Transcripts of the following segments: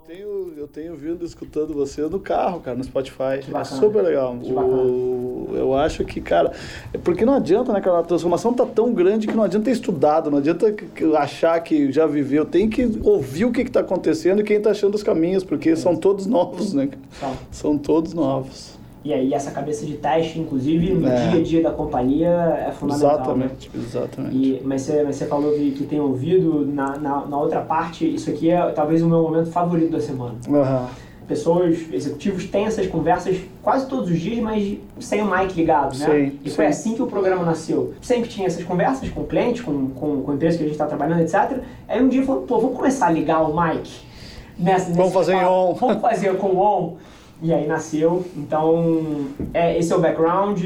tenho, eu tenho vindo escutando você no carro, cara, no Spotify. É super legal. O, eu acho que, cara, é porque não adianta, né, cara? A transformação tá tão grande que não adianta ter estudado, não adianta achar que já viveu. Tem que ouvir o que, que tá acontecendo e quem tá achando os caminhos, porque é. são todos novos, né? São, são todos novos. E aí essa cabeça de teste, inclusive, no é. dia a dia da companhia é fundamental. Exatamente, né? exatamente. E, mas, você, mas você falou que, que tem ouvido, na, na, na, outra parte, isso aqui é talvez o meu momento favorito da semana. Uhum. Pessoas, executivos têm essas conversas quase todos os dias, mas sem o mic ligado, né? Sim, e foi assim que o programa nasceu. Sempre tinha essas conversas com clientes, com, com, com empresas que a gente está trabalhando, etc. Aí um dia falou, pô, vamos começar a ligar o mic. Nessa, vamos fazer em on. Vamos fazer com on. E aí nasceu. Então, é, esse é o background.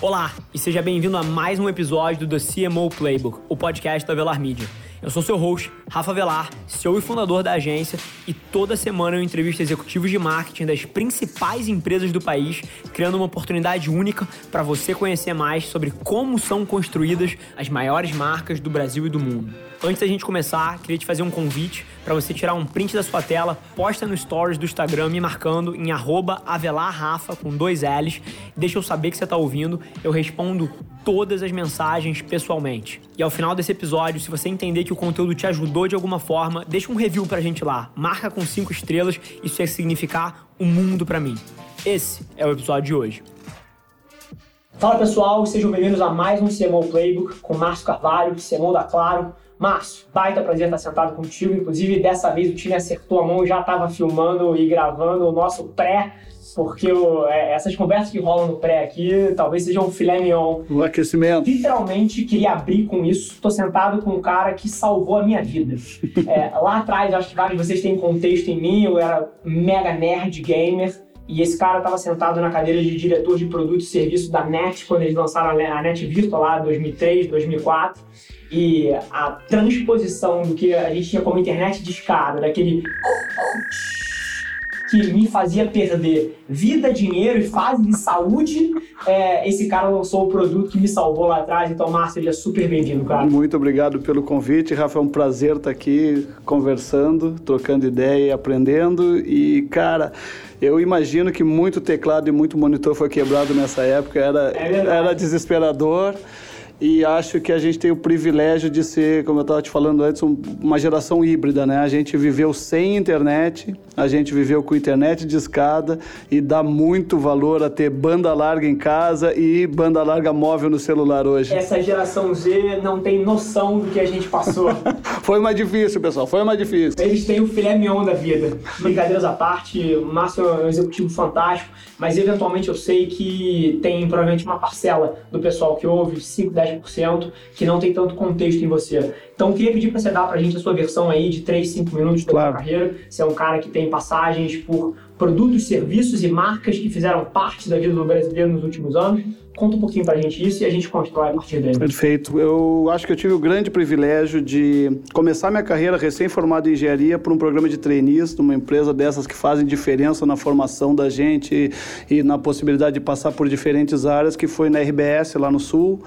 Olá e seja bem-vindo a mais um episódio do The CMO Playbook, o podcast da Velar Media. Eu sou seu host, Rafa Velar, CEO e fundador da agência, e toda semana eu entrevisto executivos de marketing das principais empresas do país, criando uma oportunidade única para você conhecer mais sobre como são construídas as maiores marcas do Brasil e do mundo. Antes da gente começar, queria te fazer um convite para você tirar um print da sua tela, posta no stories do Instagram me marcando em avelarrafa com dois L's, deixa eu saber que você está ouvindo, eu respondo todas as mensagens pessoalmente. E ao final desse episódio, se você entender que o conteúdo te ajudou de alguma forma, deixa um review pra gente lá, marca com cinco estrelas, isso ia significar o um mundo para mim. Esse é o episódio de hoje. Fala pessoal, sejam bem-vindos a mais um CMO Playbook com Márcio Carvalho, CMO da Claro. Márcio, baita prazer estar sentado contigo. Inclusive, dessa vez o time acertou a mão e já estava filmando e gravando o nosso pré, porque o, é, essas conversas que rolam no pré aqui talvez sejam um filé mignon. O aquecimento. Literalmente queria abrir com isso. Estou sentado com um cara que salvou a minha vida. é, lá atrás, acho que vários de vocês têm contexto em mim, eu era mega nerd gamer. E esse cara estava sentado na cadeira de diretor de produto e serviço da NET, quando eles lançaram a NET Virtual lá em 2003, 2004 e a transposição do que a gente tinha como internet de escada, daquele que me fazia perder vida, dinheiro e fase de saúde, é, esse cara lançou o produto que me salvou lá atrás. Então, Márcio, seja super bem-vindo, cara. Muito obrigado pelo convite, Rafa. É um prazer estar aqui conversando, trocando ideia e aprendendo. E, cara, eu imagino que muito teclado e muito monitor foi quebrado nessa época. Era, é era desesperador e acho que a gente tem o privilégio de ser, como eu estava te falando antes, uma geração híbrida, né? A gente viveu sem internet, a gente viveu com internet de escada e dá muito valor a ter banda larga em casa e banda larga móvel no celular hoje. Essa geração Z não tem noção do que a gente passou. foi mais difícil, pessoal, foi mais difícil. Eles têm o filé mignon da vida. Brincadeiras à parte, o Márcio é um executivo fantástico, mas eventualmente eu sei que tem provavelmente uma parcela do pessoal que ouve, 5, 10 10% que não tem tanto contexto em você. Então, eu queria pedir para você dar para a gente a sua versão aí de 3, 5 minutos da claro. sua carreira. Você é um cara que tem passagens por produtos, serviços e marcas que fizeram parte da vida do brasileiro nos últimos anos. Conta um pouquinho pra gente isso e a gente constrói a partir dele. Perfeito. Eu acho que eu tive o grande privilégio de começar minha carreira recém-formado em engenharia por um programa de trainees numa empresa dessas que fazem diferença na formação da gente e na possibilidade de passar por diferentes áreas, que foi na RBS lá no Sul.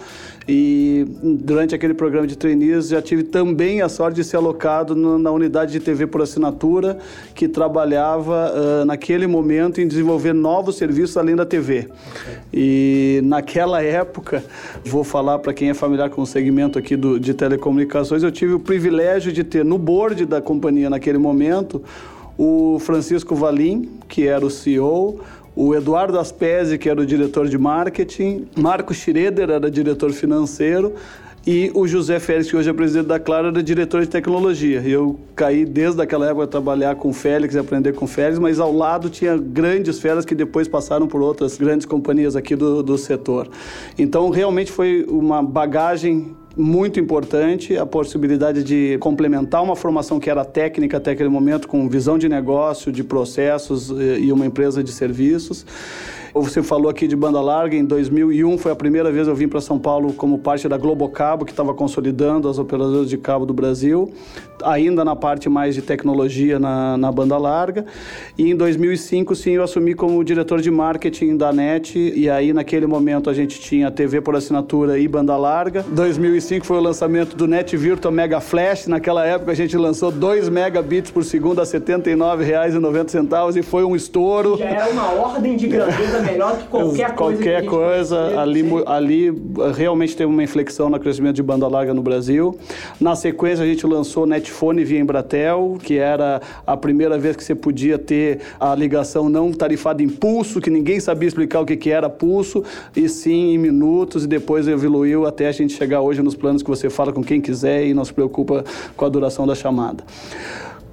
E durante aquele programa de trainees já tive também a sorte de ser alocado na unidade de TV por assinatura, que trabalhava uh, naquele momento em desenvolver novos serviços além da TV. E naquela época, vou falar para quem é familiar com o segmento aqui do, de telecomunicações, eu tive o privilégio de ter no board da companhia naquele momento o Francisco Valim, que era o CEO, o Eduardo Aspesi, que era o diretor de marketing, Marco Schroeder era diretor financeiro, e o José Félix, que hoje é presidente da Claro, era diretor de tecnologia. Eu caí desde aquela época a trabalhar com o Félix e aprender com o Félix, mas ao lado tinha grandes feras que depois passaram por outras grandes companhias aqui do, do setor. Então, realmente foi uma bagagem muito importante a possibilidade de complementar uma formação que era técnica até aquele momento com visão de negócio, de processos eh, e uma empresa de serviços. Você falou aqui de banda larga, em 2001 foi a primeira vez eu vim para São Paulo como parte da Globocabo, que estava consolidando as operadoras de cabo do Brasil, ainda na parte mais de tecnologia na, na banda larga. E em 2005, sim, eu assumi como diretor de marketing da NET, e aí naquele momento a gente tinha TV por assinatura e banda larga. 2005 foi o lançamento do Net Virtual Mega Flash, naquela época a gente lançou 2 megabits por segundo a R$ 79,90 e foi um estouro. Já era uma ordem de grandeza melhor que qualquer coisa. Qualquer que coisa. Ali, ali realmente teve uma inflexão no crescimento de banda larga no Brasil. Na sequência, a gente lançou Netfone via Embratel, que era a primeira vez que você podia ter a ligação não tarifada em pulso, que ninguém sabia explicar o que, que era pulso, e sim em minutos, e depois evoluiu até a gente chegar hoje nos planos que você fala com quem quiser e não se preocupa com a duração da chamada.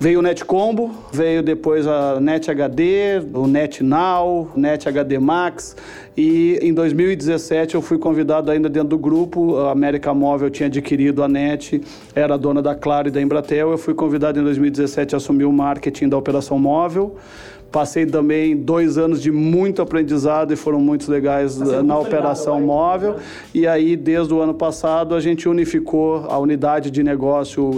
Veio o Net Combo, veio depois a Net HD, o Net Now, Net HD Max. E em 2017 eu fui convidado ainda dentro do grupo, a América Móvel tinha adquirido a NET, era dona da Claro e da Embratel, eu fui convidado em 2017 a assumir o marketing da operação móvel. Passei também dois anos de muito aprendizado e foram muito legais na operação móvel. E aí, desde o ano passado, a gente unificou a unidade de negócio,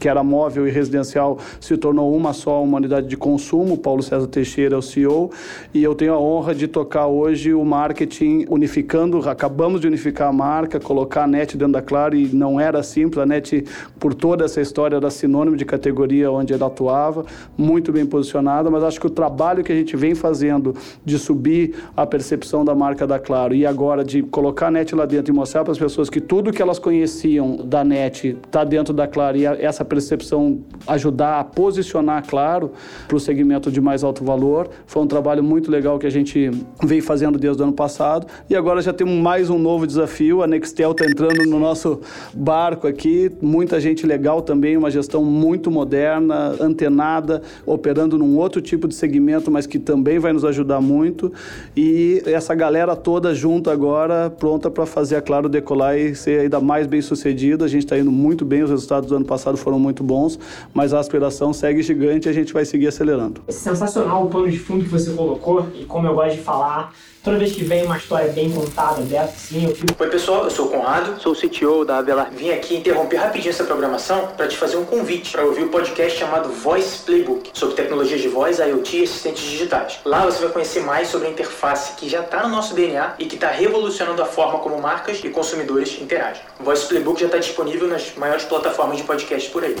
que era móvel e residencial, se tornou uma só, uma unidade de consumo. Paulo César Teixeira é o CEO. E eu tenho a honra de tocar hoje o marketing unificando. Acabamos de unificar a marca, colocar a NET dentro da Claro e não era simples. A NET, por toda essa história, era sinônimo de categoria onde ela atuava, muito bem posicionada, mas acho que o trabalho trabalho que a gente vem fazendo de subir a percepção da marca da Claro e agora de colocar a NET lá dentro e mostrar para as pessoas que tudo que elas conheciam da NET está dentro da Claro e essa percepção ajudar a posicionar Claro para o segmento de mais alto valor, foi um trabalho muito legal que a gente vem fazendo desde o ano passado. E agora já temos mais um novo desafio, a Nextel está entrando no nosso barco aqui, muita gente legal também, uma gestão muito moderna, antenada, operando num outro tipo de segmento segmento, mas que também vai nos ajudar muito. E essa galera toda junto agora, pronta para fazer a Claro decolar e ser ainda mais bem sucedida. A gente está indo muito bem, os resultados do ano passado foram muito bons, mas a aspiração segue gigante e a gente vai seguir acelerando. Sensacional o plano de fundo que você colocou e como eu gosto de falar, Toda vez que vem uma história bem contada dessa, sim, eu fico. Oi, pessoal, eu sou o Conrado, sou o CTO da Avelar. Vim aqui interromper rapidinho essa programação para te fazer um convite para ouvir o um podcast chamado Voice Playbook, sobre tecnologias de voz, IoT e assistentes digitais. Lá você vai conhecer mais sobre a interface que já está no nosso DNA e que está revolucionando a forma como marcas e consumidores interagem. O Voice Playbook já está disponível nas maiores plataformas de podcast por aí.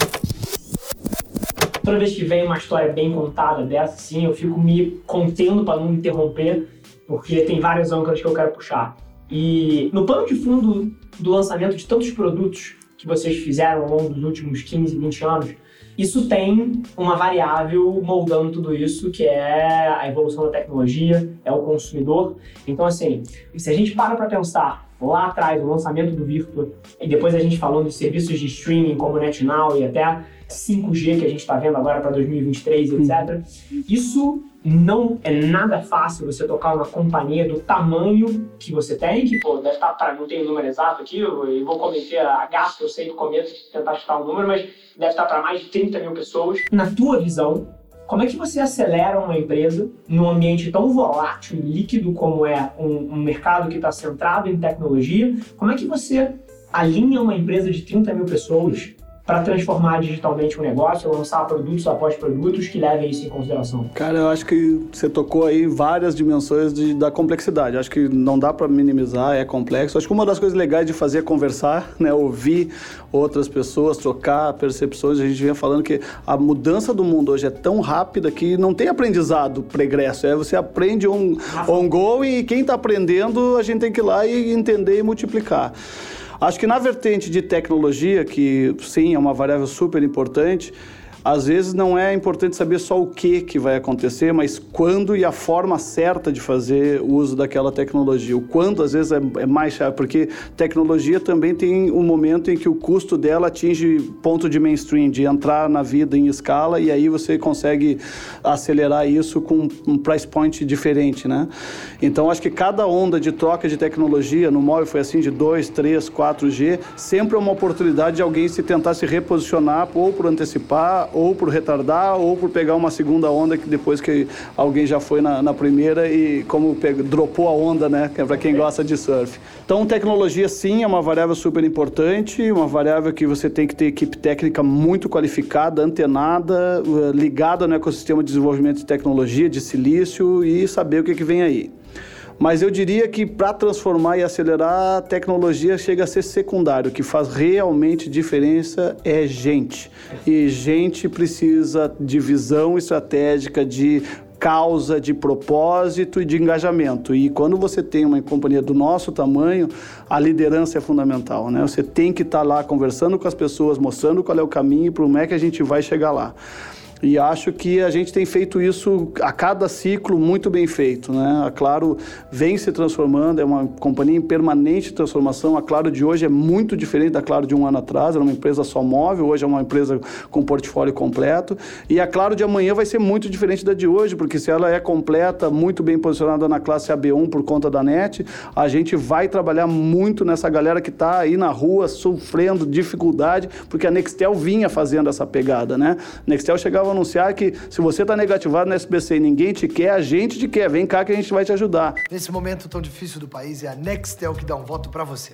Toda vez que vem uma história bem contada dessa, sim, eu fico me contendo para não interromper porque tem várias âncoras que eu quero puxar. E no pano de fundo do lançamento de tantos produtos que vocês fizeram ao longo dos últimos 15, 20 anos, isso tem uma variável moldando tudo isso, que é a evolução da tecnologia, é o consumidor. Então, assim, se a gente para para pensar lá atrás, o lançamento do Virtua, e depois a gente falando de serviços de streaming como NetNow e até 5G que a gente está vendo agora para 2023, etc. Isso não é nada fácil você tocar uma companhia do tamanho que você tem, que pô, deve estar para não tenho o número exato aqui, eu vou cometer a gasto, eu sei do começo de tentar chutar o um número, mas deve estar para mais de 30 mil pessoas. Na tua visão, como é que você acelera uma empresa num ambiente tão volátil e líquido como é um, um mercado que está centrado em tecnologia? Como é que você alinha uma empresa de 30 mil pessoas para transformar digitalmente o um negócio, lançar produtos após produtos que levem isso em consideração? Cara, eu acho que você tocou aí várias dimensões de, da complexidade. Acho que não dá para minimizar, é complexo. Acho que uma das coisas legais de fazer é conversar, né? ouvir outras pessoas, trocar percepções. A gente vinha falando que a mudança do mundo hoje é tão rápida que não tem aprendizado pregresso. É você aprende um on go e quem está aprendendo a gente tem que ir lá e entender e multiplicar. Acho que na vertente de tecnologia, que sim é uma variável super importante, às vezes não é importante saber só o que, que vai acontecer, mas quando e a forma certa de fazer o uso daquela tecnologia. O quando, às vezes, é, é mais chave, porque tecnologia também tem um momento em que o custo dela atinge ponto de mainstream, de entrar na vida em escala, e aí você consegue acelerar isso com um price point diferente, né? Então, acho que cada onda de troca de tecnologia, no móvel foi assim, de 2, 3, 4G, sempre é uma oportunidade de alguém se tentar se reposicionar ou por antecipar ou por retardar ou por pegar uma segunda onda que depois que alguém já foi na, na primeira e como pegou, dropou a onda, né? Que é para quem gosta de surf. Então, tecnologia sim é uma variável super importante, uma variável que você tem que ter equipe técnica muito qualificada, antenada, eh, ligada no ecossistema de desenvolvimento de tecnologia, de silício e saber o que, que vem aí. Mas eu diria que para transformar e acelerar, a tecnologia chega a ser secundário. O que faz realmente diferença é gente. E gente precisa de visão estratégica, de causa, de propósito e de engajamento. E quando você tem uma companhia do nosso tamanho, a liderança é fundamental, né? Você tem que estar tá lá conversando com as pessoas, mostrando qual é o caminho e como é que a gente vai chegar lá. E acho que a gente tem feito isso a cada ciclo muito bem feito. Né? A Claro vem se transformando, é uma companhia em permanente transformação. A Claro de hoje é muito diferente da Claro de um ano atrás, era uma empresa só móvel, hoje é uma empresa com portfólio completo. E a Claro de amanhã vai ser muito diferente da de hoje, porque se ela é completa, muito bem posicionada na classe AB1 por conta da NET, a gente vai trabalhar muito nessa galera que está aí na rua sofrendo dificuldade, porque a Nextel vinha fazendo essa pegada. Né? Nextel chegava vou anunciar que se você está negativado no SBC e ninguém te quer, a gente te quer. Vem cá que a gente vai te ajudar. Nesse momento tão difícil do país, é a Nextel que dá um voto para você.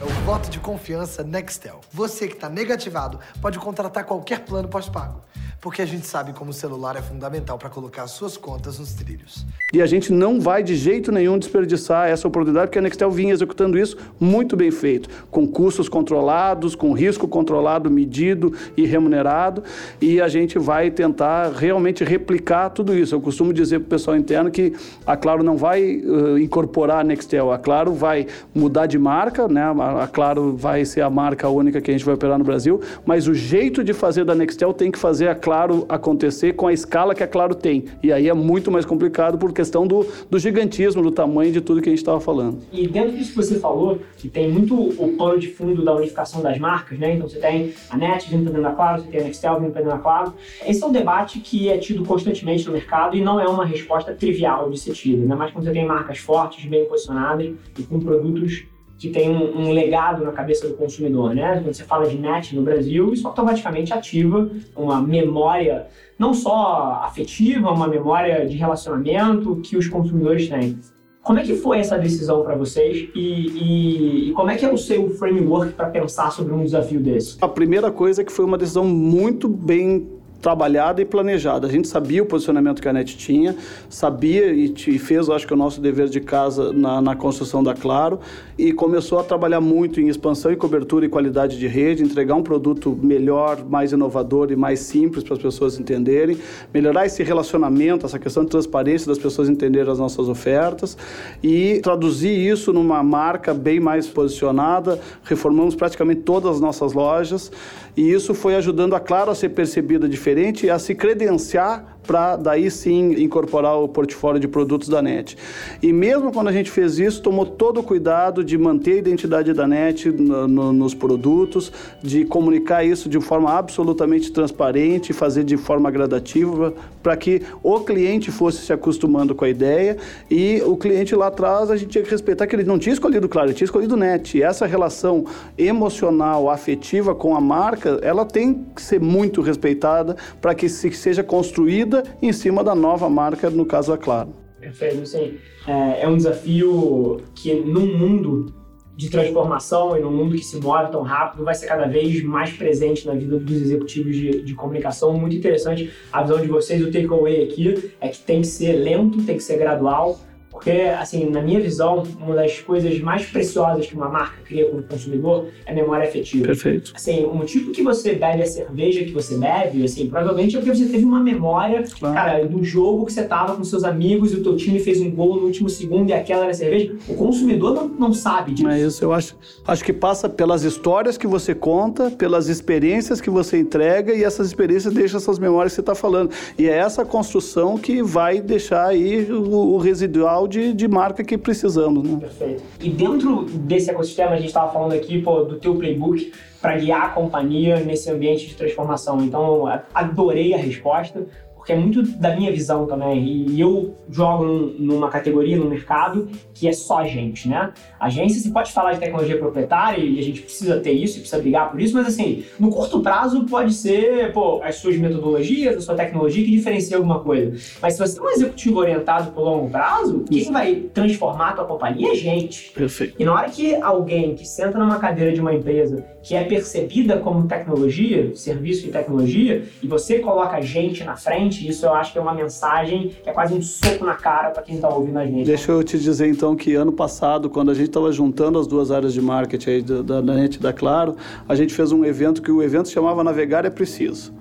É o voto de confiança Nextel. Você que está negativado pode contratar qualquer plano pós-pago porque a gente sabe como o celular é fundamental para colocar suas contas nos trilhos. E a gente não vai de jeito nenhum desperdiçar essa oportunidade, porque a Nextel vinha executando isso muito bem feito, com custos controlados, com risco controlado, medido e remunerado, e a gente vai tentar realmente replicar tudo isso. Eu costumo dizer para o pessoal interno que a Claro não vai uh, incorporar a Nextel, a Claro vai mudar de marca, né? a Claro vai ser a marca única que a gente vai operar no Brasil, mas o jeito de fazer da Nextel tem que fazer a Claro acontecer com a escala que a Claro tem. E aí é muito mais complicado por questão do, do gigantismo, do tamanho de tudo que a gente estava falando. E dentro disso que você falou, que tem muito o pano de fundo da unificação das marcas, né? Então você tem a NET vindo para dentro da Claro, você tem a Nextel vindo para dentro da Claro. Esse é um debate que é tido constantemente no mercado e não é uma resposta trivial de ser tida, ainda mais quando você tem marcas fortes, bem posicionadas e com produtos que tem um, um, legado na cabeça do consumidor, né? Quando você fala de net no Brasil, isso automaticamente ativa uma memória não só afetiva, uma memória de relacionamento que os consumidores têm. Como é que foi essa decisão para vocês e, e, e, como é que é o seu framework para pensar sobre um desafio desse? A primeira coisa é que foi uma decisão muito bem trabalhada e planejada. A gente sabia o posicionamento que a NET tinha, sabia e, fez, acho que, o nosso dever de casa na, na, construção da Claro e começou a trabalhar muito em expansão e cobertura e qualidade de rede, entregar um produto melhor, mais inovador e mais simples para as pessoas entenderem, melhorar esse relacionamento, essa questão de transparência das pessoas entenderem as nossas ofertas e traduzir isso numa marca bem mais posicionada. Reformamos praticamente todas as nossas lojas e isso foi ajudando a Claro a ser percebida diferente e a se credenciar para daí sim incorporar o portfólio de produtos da NET. E mesmo quando a gente fez isso, tomou todo o cuidado de manter a identidade da NET no, no, nos produtos, de comunicar isso de forma absolutamente transparente, fazer de forma gradativa, para que o cliente fosse se acostumando com a ideia e o cliente lá atrás a gente tinha que respeitar que ele não tinha escolhido Claro, ele tinha escolhido NET. E essa relação emocional, afetiva com a marca, ela tem que ser muito respeitada para que se seja construída em cima da nova marca, no caso a Claro. Perfeito, sim. É, é um desafio que num mundo de transformação e num mundo que se move tão rápido, vai ser cada vez mais presente na vida dos executivos de, de comunicação. Muito interessante a visão de vocês. O takeaway aqui é que tem que ser lento, tem que ser gradual, porque, assim, na minha visão, uma das coisas mais preciosas que uma marca cria como consumidor é memória afetiva. Perfeito. Assim, o motivo que você bebe a cerveja que você bebe, assim, provavelmente é porque você teve uma memória, claro. cara, do jogo que você tava com seus amigos e o teu time fez um gol no último segundo e aquela era a cerveja. O consumidor não, não sabe disso. É isso, eu acho. Acho que passa pelas histórias que você conta, pelas experiências que você entrega e essas experiências deixam essas memórias que você está falando. E é essa construção que vai deixar aí o, o residual de, de marca que precisamos. Né? Perfeito. E dentro desse ecossistema, a gente estava falando aqui pô, do teu playbook para guiar a companhia nesse ambiente de transformação. Então, adorei a resposta, porque é muito da minha visão também. E eu jogo numa categoria no mercado que é só gente, né? Agência, você pode falar de tecnologia proprietária e a gente precisa ter isso e precisa brigar por isso, mas assim, no curto prazo pode ser, pô, as suas metodologias, a sua tecnologia que diferencia alguma coisa. Mas se você é um executivo orientado pro longo prazo, quem vai transformar a tua companhia é gente. Perfeito. E na hora que alguém que senta numa cadeira de uma empresa que é percebida como tecnologia, serviço de tecnologia, e você coloca gente na frente, isso eu acho que é uma mensagem que é quase um soco na cara para quem está ouvindo a gente. Deixa eu te dizer então que ano passado, quando a gente estava juntando as duas áreas de marketing aí da, da NET e da Claro, a gente fez um evento que o evento chamava Navegar é Preciso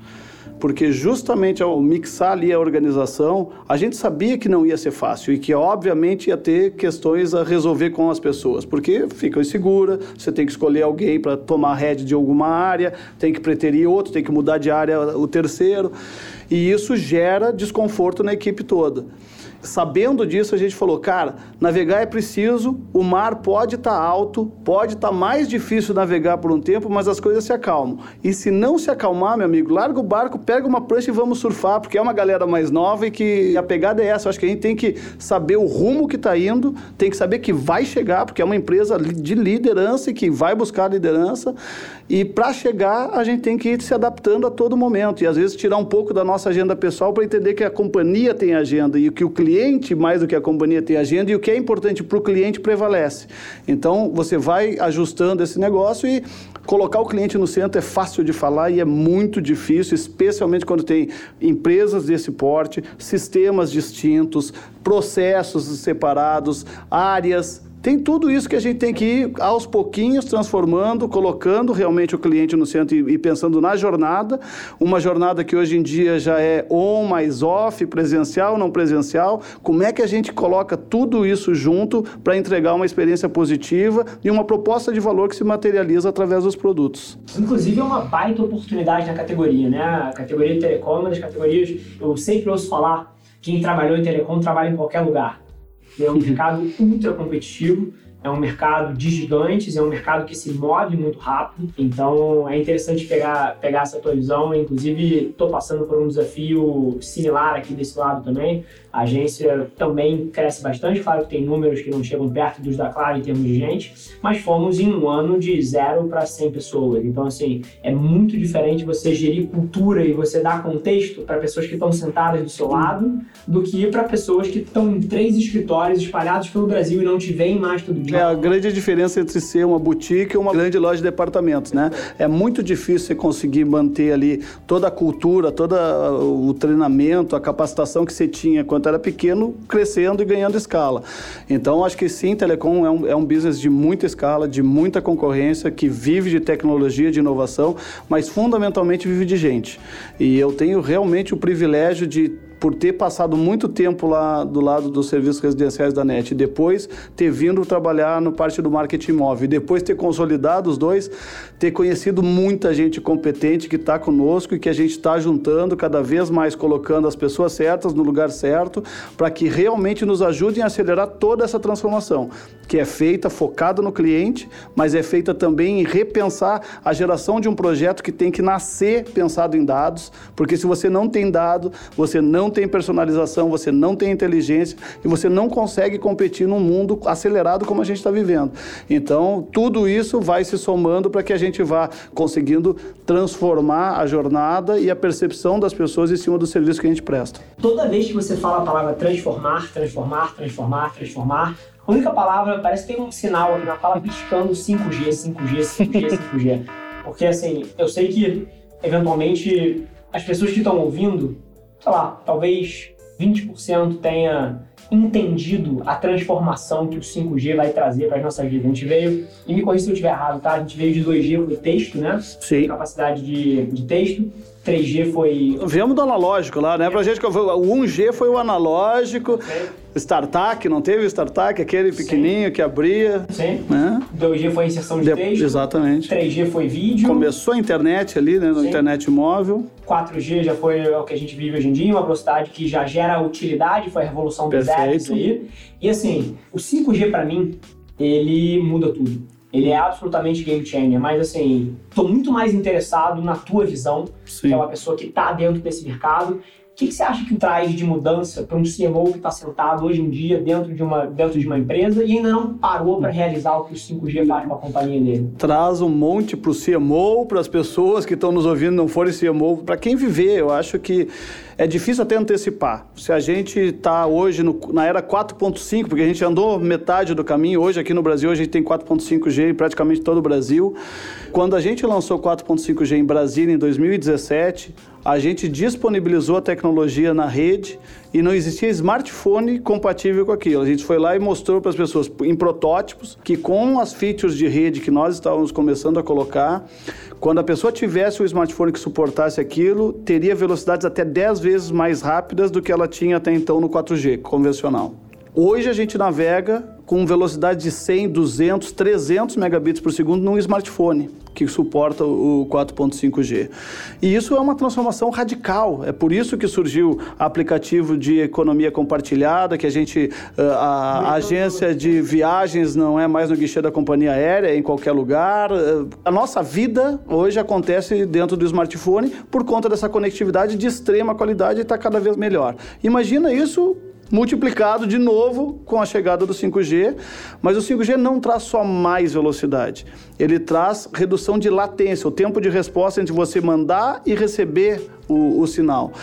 porque justamente ao mixar ali a organização, a gente sabia que não ia ser fácil e que obviamente ia ter questões a resolver com as pessoas, porque fica insegura, você tem que escolher alguém para tomar rede de alguma área, tem que preterir outro, tem que mudar de área o terceiro, e isso gera desconforto na equipe toda sabendo disso, a gente falou, cara, navegar é preciso, o mar pode estar tá alto, pode estar tá mais difícil navegar por um tempo, mas as coisas se acalmam. E se não se acalmar, meu amigo, larga o barco, pega uma prancha e vamos surfar, porque é uma galera mais nova e que a pegada é essa. Eu acho que a gente tem que saber o rumo que está indo, tem que saber que vai chegar, porque é uma empresa de liderança e que vai buscar liderança. E para chegar, a gente tem que ir se adaptando a todo momento. E às vezes tirar um pouco da nossa agenda pessoal para entender que a companhia tem agenda e que o cliente, mais do que a companhia, tem agenda e o que é importante para o cliente prevalece. Então, você vai ajustando esse negócio e colocar o cliente no centro é fácil de falar e é muito difícil, especialmente quando tem empresas desse porte, sistemas distintos, processos separados, áreas tem tudo isso que a gente tem que ir aos pouquinhos transformando, colocando realmente o cliente no centro e, e, pensando na jornada. Uma jornada que hoje em dia já é on mais off, presencial, não presencial. Como é que a gente coloca tudo isso junto para entregar uma experiência positiva e uma proposta de valor que se materializa através dos produtos? Inclusive é uma baita oportunidade na categoria, né? A categoria de telecom é uma das categorias, eu sempre ouço falar, quem trabalhou em telecom trabalha em qualquer lugar. É um mercado ultra competitivo, é um mercado de gigantes, é um mercado que se move muito rápido. Então é interessante pegar, pegar essa tua visão. Inclusive, estou passando por um desafio similar aqui desse lado também. A agência também cresce bastante, claro que tem números que não chegam perto dos da Claro em termos de gente, mas fomos em um ano de zero para 100 pessoas. Então, assim, é muito diferente você gerir cultura e você dar contexto para pessoas que estão sentadas do seu lado do que para pessoas que estão em três escritórios espalhados pelo Brasil e não te veem mais todo dia. É a grande diferença entre ser uma boutique e uma grande loja de departamentos, né? É muito difícil você conseguir manter ali toda a cultura, todo o treinamento, a capacitação que você tinha quando era pequeno, crescendo e ganhando escala. Então, acho que sim, telecom é um, é um business de muita escala, de muita concorrência, que vive de tecnologia, de inovação, mas fundamentalmente vive de gente. E eu tenho realmente o privilégio de por ter passado muito tempo lá do lado dos serviços residenciais da NET depois ter vindo trabalhar no parte do marketing móvel e depois ter consolidado os dois, ter conhecido muita gente competente que está conosco e que a gente está juntando cada vez mais, colocando as pessoas certas no lugar certo para que realmente nos ajudem a acelerar toda essa transformação, que é feita focada no cliente, mas é feita também em repensar a geração de um projeto que tem que nascer pensado em dados, porque se você não tem dado, você não não tem personalização, você não tem inteligência e você não consegue competir num mundo acelerado como a gente está vivendo. Então, tudo isso vai se somando para que a gente vá conseguindo transformar a jornada e a percepção das pessoas em cima do serviço que a gente presta. Toda vez que você fala a palavra transformar, transformar, transformar, transformar, a única palavra, parece que tem um sinal aqui na fala piscando 5G, 5G, 5G, 5G. Porque assim, eu sei que eventualmente as pessoas que estão ouvindo sei lá, talvez 20% tenha entendido a transformação que o 5G vai trazer para as nossas vidas. A gente veio, e me corrija se eu estiver errado, tá? A gente veio de 2G para texto, né? Sim. Capacidade de, de texto. 3G foi. Viemos do analógico lá, né? Pra gente, o 1G foi o analógico. Okay. StarTAC, não teve o StarTAC, aquele pequenininho Sim. que abria. Sim. Né? 2G foi inserção de, de texto. Exatamente. 3G foi vídeo. Começou a internet ali, né? Sim. internet móvel. 4G já foi o que a gente vive hoje em dia, uma velocidade que já gera utilidade, foi a revolução dos apps aí. E assim, o 5G para mim, ele muda tudo. Ele é absolutamente game changer, mas assim, tô muito mais interessado na tua visão, Sim. que é uma pessoa que tá dentro desse mercado, que, que você acha que traz de mudança para um CMO que está sentado hoje em dia dentro de uma, dentro de uma empresa e ainda não parou para realizar o que o 5G faz com a companhia dele? Traz um monte para o CMO, para as pessoas que estão nos ouvindo não forem CMO, para quem viver. Eu acho que é difícil até antecipar. Se a gente está hoje no, na era 4.5, porque a gente andou metade do caminho, hoje aqui no Brasil a gente tem 4.5G em praticamente todo o Brasil. Quando a gente lançou 4.5G em Brasília em 2017, a gente disponibilizou a tecnologia na rede e não existia smartphone compatível com aquilo. A gente foi lá e mostrou para as pessoas em protótipos que com as features de rede que nós estávamos começando a colocar, quando a pessoa tivesse o smartphone que suportasse aquilo, teria velocidades até 10 vezes mais rápidas do que ela tinha até então no 4G convencional. Hoje a gente navega com velocidade de 100, 200, 300 megabits por segundo num smartphone que suporta o 4.5G. E isso é uma transformação radical. É por isso que surgiu aplicativo de economia compartilhada, que a gente eh, a, a agência de viagens não é mais no guichê da companhia aérea, é em qualquer lugar. Eh, a nossa vida hoje acontece dentro do smartphone por conta dessa conectividade de extrema qualidade e está cada vez melhor. Imagina isso multiplicado de novo com a chegada do 5G, mas o 5G não traz só mais velocidade, ele traz redução de latência, o tempo de resposta entre você mandar e receber o, o, sinal.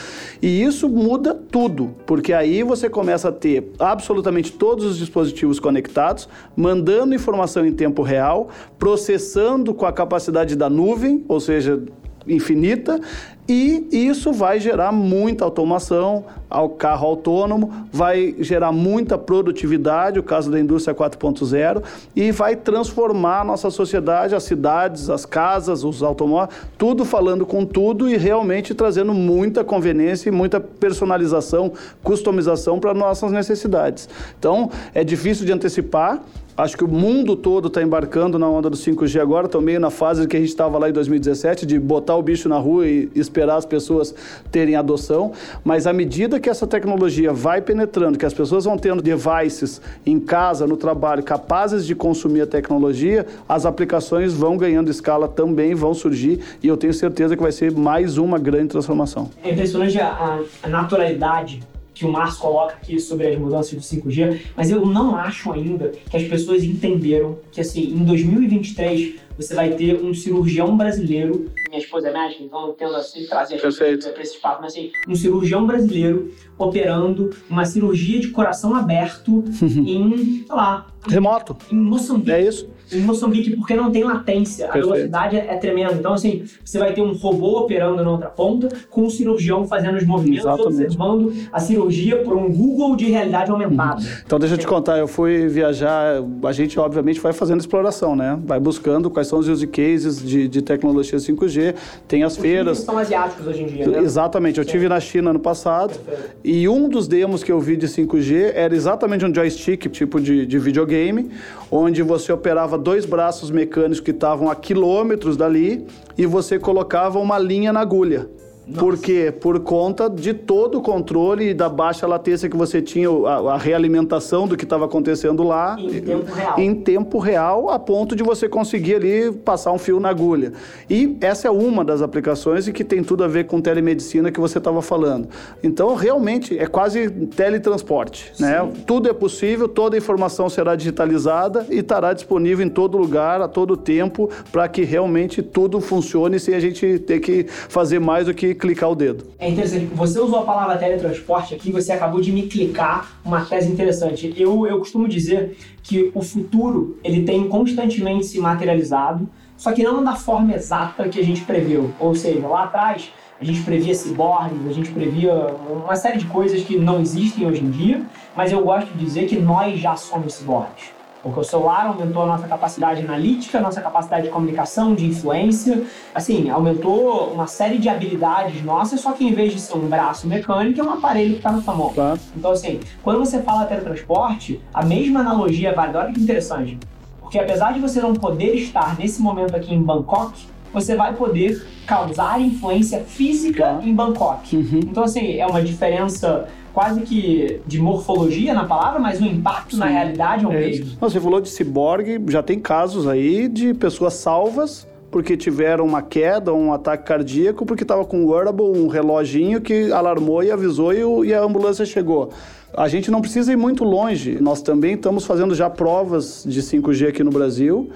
E isso muda tudo, porque aí você começa a ter absolutamente todos os dispositivos conectados, mandando informação em tempo real, processando com a capacidade da nuvem, ou seja, infinita, e isso vai gerar muita automação ao carro autônomo, vai gerar muita produtividade, o caso da indústria 4.0, e vai transformar a nossa sociedade, as cidades, as casas, os automóveis, tudo falando com tudo e realmente trazendo muita conveniência e muita personalização, customização para nossas necessidades. Então, é difícil de antecipar, Acho que o mundo todo está embarcando na onda do 5G agora, estão meio na fase que a gente estava lá em 2017, de botar o bicho na rua e esperar as pessoas terem adoção. Mas à medida que essa tecnologia vai penetrando, que as pessoas vão tendo devices em casa, no trabalho, capazes de consumir a tecnologia, as aplicações vão ganhando escala também, vão surgir, e eu tenho certeza que vai ser mais uma grande transformação. É impressionante a, a naturalidade que o Márcio coloca aqui sobre as mudanças do 5G, mas eu não acho ainda que as pessoas entenderam que, assim, em 2023 você vai ter um cirurgião brasileiro, minha esposa é médica, então eu tendo assim trazer para esse papo, mas assim, um cirurgião brasileiro operando uma cirurgia de coração aberto em, sei lá, remoto. Em Moçambique. É isso em Moçambique, porque não tem latência, Perfeito. a velocidade é, é, tremenda. Então, assim, você vai ter um robô operando na outra ponta, com um cirurgião fazendo os movimentos, Exatamente. observando a cirurgia por um Google de realidade aumentada. Uhum. Então, deixa eu te contar, eu fui viajar, a gente, obviamente, vai fazendo exploração, né? Vai buscando quais são os use cases de, de tecnologia 5G, tem as os feiras. são asiáticos hoje em dia, né? Exatamente, eu Sim. tive na China no passado, Perfeito. e um dos demos que eu vi de 5G era exatamente um joystick, tipo de, de videogame, onde você operava dois braços mecânicos que estavam a quilômetros dali e você colocava uma linha na agulha. Nossa. Por quê? Por conta de todo o controle da baixa latência que você tinha, a, a realimentação do que estava acontecendo lá. Em tempo real. Em tempo real, a ponto de você conseguir ali passar um fio na agulha. E essa é uma das aplicações e que tem tudo a ver com telemedicina que você estava falando. Então, realmente, é quase teletransporte. Né? Tudo é possível, toda a informação será digitalizada e estará disponível em todo lugar, a todo tempo, para que realmente tudo funcione sem a gente ter que fazer mais do que clicar o dedo. É interessante, você usou a palavra teletransporte aqui, você acabou de me clicar uma tese interessante. Eu, eu costumo dizer que o futuro ele tem constantemente se materializado, só que não da forma exata que a gente preveu. Ou seja, lá atrás a gente previa ciborgues, a gente previa uma série de coisas que não existem hoje em dia, mas eu gosto de dizer que nós já somos ciborgues. Porque o celular aumentou a nossa capacidade analítica, a nossa capacidade de comunicação, de influência. Assim, aumentou uma série de habilidades nossas, só que em vez de ser um braço mecânico, é um aparelho que está na sua mão. Claro. Então, assim, quando você fala teletransporte, a mesma analogia é válida. Olha que interessante. Porque apesar de você não poder estar nesse momento aqui em Bangkok, você vai poder causar influência física em Bangkok. Uhum. Então, assim, é uma diferença quase que de morfologia na palavra, mas o impacto Sim. na realidade é o é mesmo. Você falou de ciborgue, já tem casos aí de pessoas salvas porque tiveram uma queda, um ataque cardíaco, porque estava com um wearable, um reloginho que alarmou e avisou e, o, e a ambulância chegou. A gente não precisa ir muito longe. Nós também estamos fazendo já provas de 5G aqui no Brasil.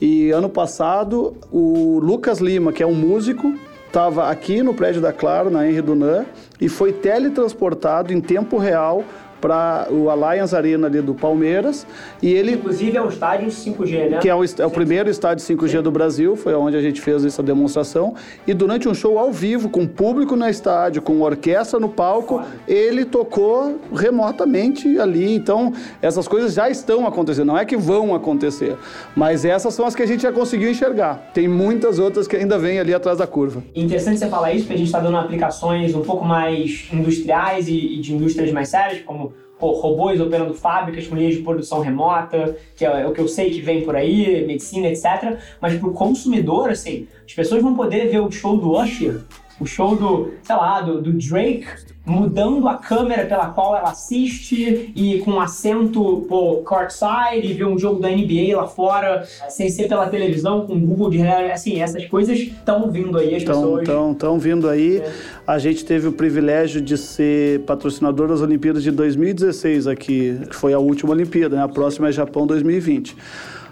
E ano passado, o Lucas Lima, que é um músico, estava aqui no prédio da Claro, na Henry Dunan, e foi teletransportado em tempo real para o Allianz Arena ali do Palmeiras. E ele, Inclusive é um estádio 5G, né? Que é o, é o primeiro estádio 5G Sim. do Brasil, foi onde a gente fez essa demonstração. E durante um show ao vivo, com público no estádio, com orquestra no palco, ele tocou remotamente ali. Então, essas coisas já estão acontecendo, não é que vão acontecer. Mas essas são as que a gente já conseguiu enxergar. Tem muitas outras que ainda vêm ali atrás da curva. Interessante você falar isso, porque a gente está dando aplicações um pouco mais industriais e, e de indústrias mais sérias, como robôs operando fábricas com linhas de produção remota, que é, o que eu sei que vem por aí, medicina, etc. Mas para o consumidor, assim, as pessoas vão poder ver o show do Usher, o show do, sei lá, do, do Drake, mudando a câmera pela qual ela assiste e com assento pô, courtside e ver um jogo da NBA lá fora, sem ser pela televisão, com Google de assim, essas coisas estão vindo aí, as tão, pessoas... Estão vindo aí. É. A gente teve o privilégio de ser patrocinador das Olimpíadas de 2016 aqui, que foi a última Olimpíada, né? A próxima é Japão 2020.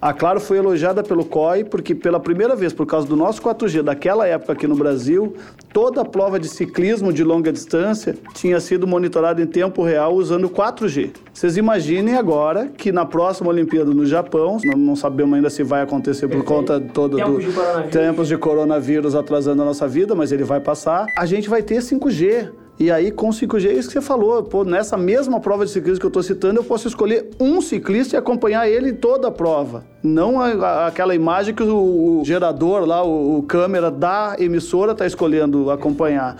A Claro foi elogiada pelo COI porque pela primeira vez, por causa do nosso 4G daquela época aqui no Brasil, toda a prova de ciclismo de longa distância tinha sido monitorada em tempo real usando 4G. Vocês imaginem agora que na próxima Olimpíada no Japão, não, sabemos ainda se vai acontecer por conta toda tempos do de tempos de coronavírus atrasando a nossa vida, mas ele vai passar. A gente vai ter 5G. E aí, com o 5G, é isso que você falou. Pô, nessa mesma prova de ciclismo que eu estou citando, eu posso escolher um ciclista e acompanhar ele toda a prova. Não a, a, aquela imagem que o, o gerador lá, o, o, câmera da emissora está escolhendo acompanhar.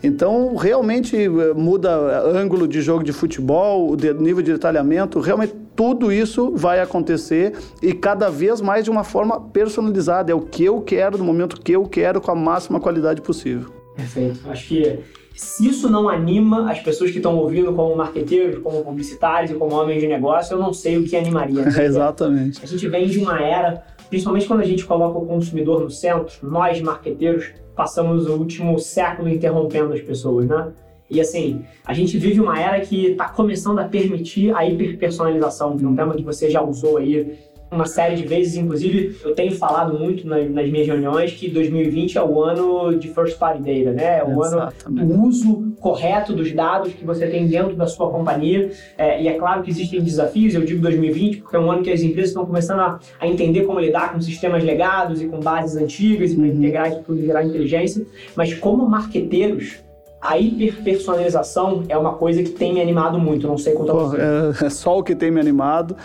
Então, realmente eh, muda ângulo de jogo de futebol, de, nível de detalhamento, realmente tudo isso vai acontecer e cada vez mais de uma forma personalizada. É o que eu quero, no momento que eu quero, com a máxima qualidade possível. Perfeito. Acho que se isso não anima as pessoas que estão ouvindo como marqueteiros, como publicitários e como homens de negócio, eu não sei o que animaria. Né? Exatamente. A gente vem de uma era, principalmente quando a gente coloca o consumidor no centro, nós marqueteiros passamos o último século interrompendo as pessoas, né? E assim, a gente vive uma era que está começando a permitir a hiperpersonalização, que é um tema que você já usou aí uma série de vezes, inclusive eu tenho falado muito nas, nas, minhas reuniões que 2020 é o ano de first party data, né? É o Exatamente. ano do uso correto dos dados que você tem dentro da sua companhia. É, e é claro que existem desafios, eu digo 2020 porque é um ano que as empresas estão começando a, a entender como lidar com sistemas legados e com bases antigas e para uhum. integrar isso tudo e gerar inteligência. Mas como marqueteiros, a hiperpersonalização é uma coisa que tem me animado muito, não sei quanto Pô, é, é só o que tem me animado.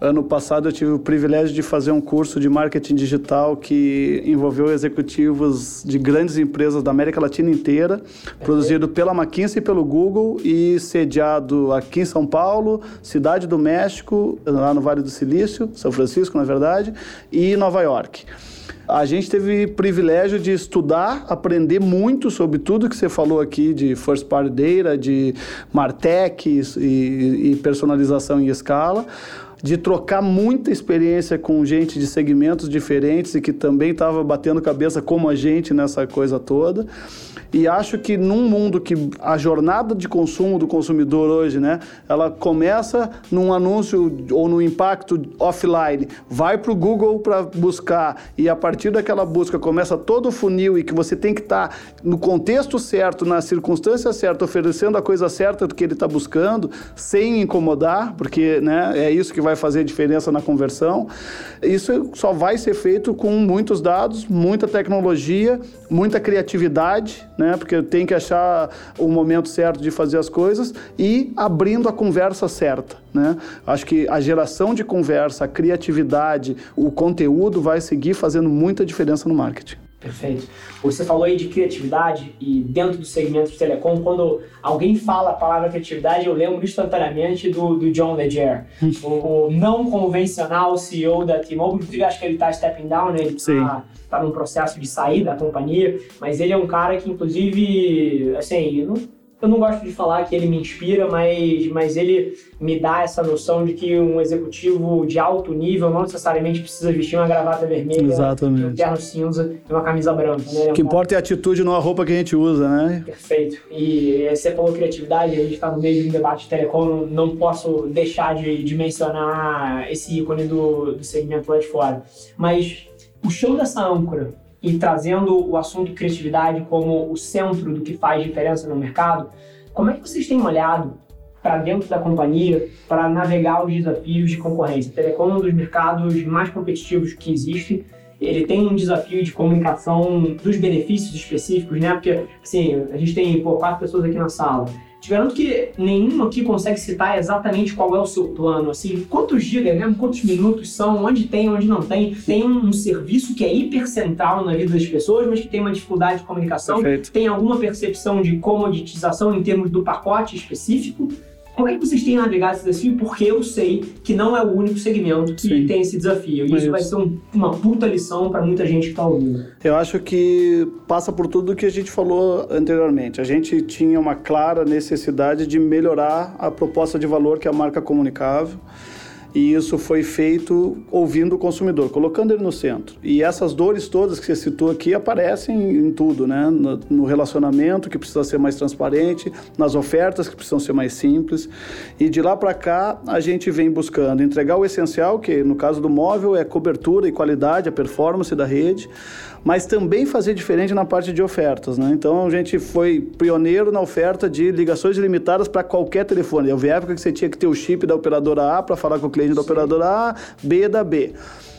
Ano passado eu tive o privilégio de fazer um curso de marketing digital que envolveu executivos de grandes empresas da América Latina inteira, é produzido pela McKinsey e pelo Google e sediado aqui em São Paulo, Cidade do México, lá no Vale do Silício, São Francisco, na verdade, e Nova York. A gente teve privilégio de estudar, aprender muito sobre tudo que você falou aqui de first party data, de Martech e, e personalização em escala de trocar muita experiência com gente de segmentos diferentes e que também estava batendo cabeça como a gente nessa coisa toda. E acho que num mundo que a jornada de consumo do consumidor hoje, né, ela começa num anúncio ou no impacto offline, vai para o Google para buscar e a partir daquela busca começa todo o funil e que você tem que estar tá no contexto certo, na circunstância certa, oferecendo a coisa certa do que ele está buscando, sem incomodar, porque né, é isso que vai fazer diferença na conversão. Isso só vai ser feito com muitos dados, muita tecnologia, muita criatividade, né? Né? Porque tem que achar o momento certo de fazer as coisas e abrindo a conversa certa, né? Acho que a geração de conversa, a criatividade, o conteúdo vai seguir fazendo muita diferença no marketing. Perfeito. Você falou aí de criatividade e dentro do segmento de telecom, quando alguém fala a palavra criatividade, eu lembro instantaneamente do, do John Legere, o, o, não convencional CEO da T-Mobile. Inclusive, acho que ele está stepping down, né? ele está tá num processo de sair da companhia, mas ele é um cara que, inclusive, assim, não eu não gosto de falar que ele me inspira, mas, mas ele me dá essa noção de que um executivo de alto nível não necessariamente precisa vestir uma gravata vermelha, Exatamente. um terno cinza e uma camisa branca. Né? O que importa é a atitude, não a roupa que a gente usa, né? Perfeito. E você falou criatividade, a gente está no meio de um debate de telecom, não posso deixar de, de mencionar esse ícone do, do segmento lá de fora. Mas puxando essa âncora e trazendo o assunto criatividade como o centro do que faz diferença no mercado, como é que vocês têm olhado para dentro da companhia para navegar os desafios de concorrência? A Telecom é um dos mercados mais competitivos que existe. Ele tem um desafio de comunicação dos benefícios específicos, né? Porque, assim, a gente tem pô, quatro pessoas aqui na sala. Te garanto que nenhum aqui consegue citar exatamente qual é o seu plano, assim, quantos gigas, né? quantos minutos são, onde tem, onde não tem. Tem um, um serviço que é hipercentral na vida das pessoas, mas que tem uma dificuldade de comunicação. Perfeito. Tem alguma percepção de comoditização em termos do pacote específico. Como é que vocês têm navegado esse desafio? Porque eu sei que não é o único segmento que Sim. tem esse desafio. E isso, vai ser um, uma puta lição para muita gente que está ouvindo. Eu acho que passa por tudo o que a gente falou anteriormente. A gente tinha uma clara necessidade de melhorar a proposta de valor que é a marca comunicável e isso foi feito ouvindo o consumidor, colocando ele no centro. E essas dores todas que você citou aqui aparecem em tudo, né? No relacionamento que precisa ser mais transparente, nas ofertas que precisam ser mais simples. E de lá para cá a gente vem buscando entregar o essencial, que no caso do móvel é cobertura e qualidade, a performance da rede mas também fazer diferente na parte de ofertas. Né? Então a gente foi pioneiro na oferta de ligações ilimitadas para qualquer telefone. Houve época que você tinha que ter o chip da operadora A para falar com o cliente da operadora A, B da B.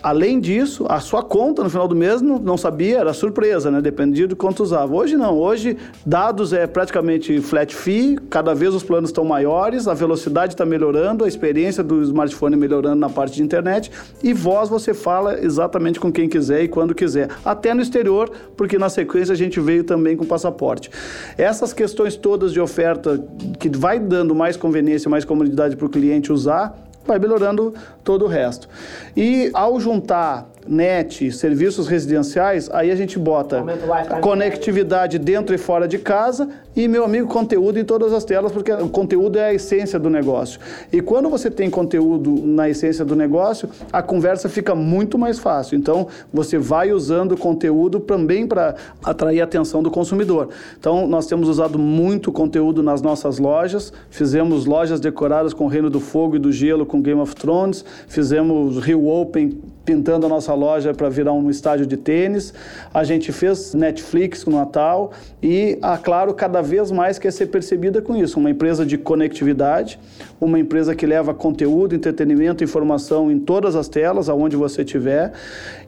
Além disso, a sua conta no final do mês não, não sabia, era surpresa, né? Dependia do quanto usava. Hoje não, hoje dados é praticamente flat fee, cada vez os planos estão maiores, a velocidade está melhorando, a experiência do smartphone melhorando na parte de internet e voz você fala exatamente com quem quiser e quando quiser, até no exterior, porque na sequência a gente veio também com passaporte. Essas questões todas de oferta que vai dando mais conveniência, mais comodidade para o cliente usar, vai melhorando todo o resto. E ao juntar net, serviços residenciais, aí a gente bota conectividade dentro e fora de casa e, meu amigo, conteúdo em todas as telas, porque o conteúdo é a essência do negócio. E quando você tem conteúdo na essência do negócio, a conversa fica muito mais fácil. Então, você vai usando o conteúdo também para atrair a atenção do consumidor. Então, nós temos usado muito conteúdo nas nossas lojas, fizemos lojas decoradas com Reino do Fogo e do Gelo com Game of Thrones, fizemos Rio Open pintando a nossa loja para virar um estádio de tênis. A gente fez Netflix no Natal e a Claro cada vez mais quer ser percebida com isso, uma empresa de conectividade, uma empresa que leva conteúdo, entretenimento, informação em todas as telas, aonde você estiver,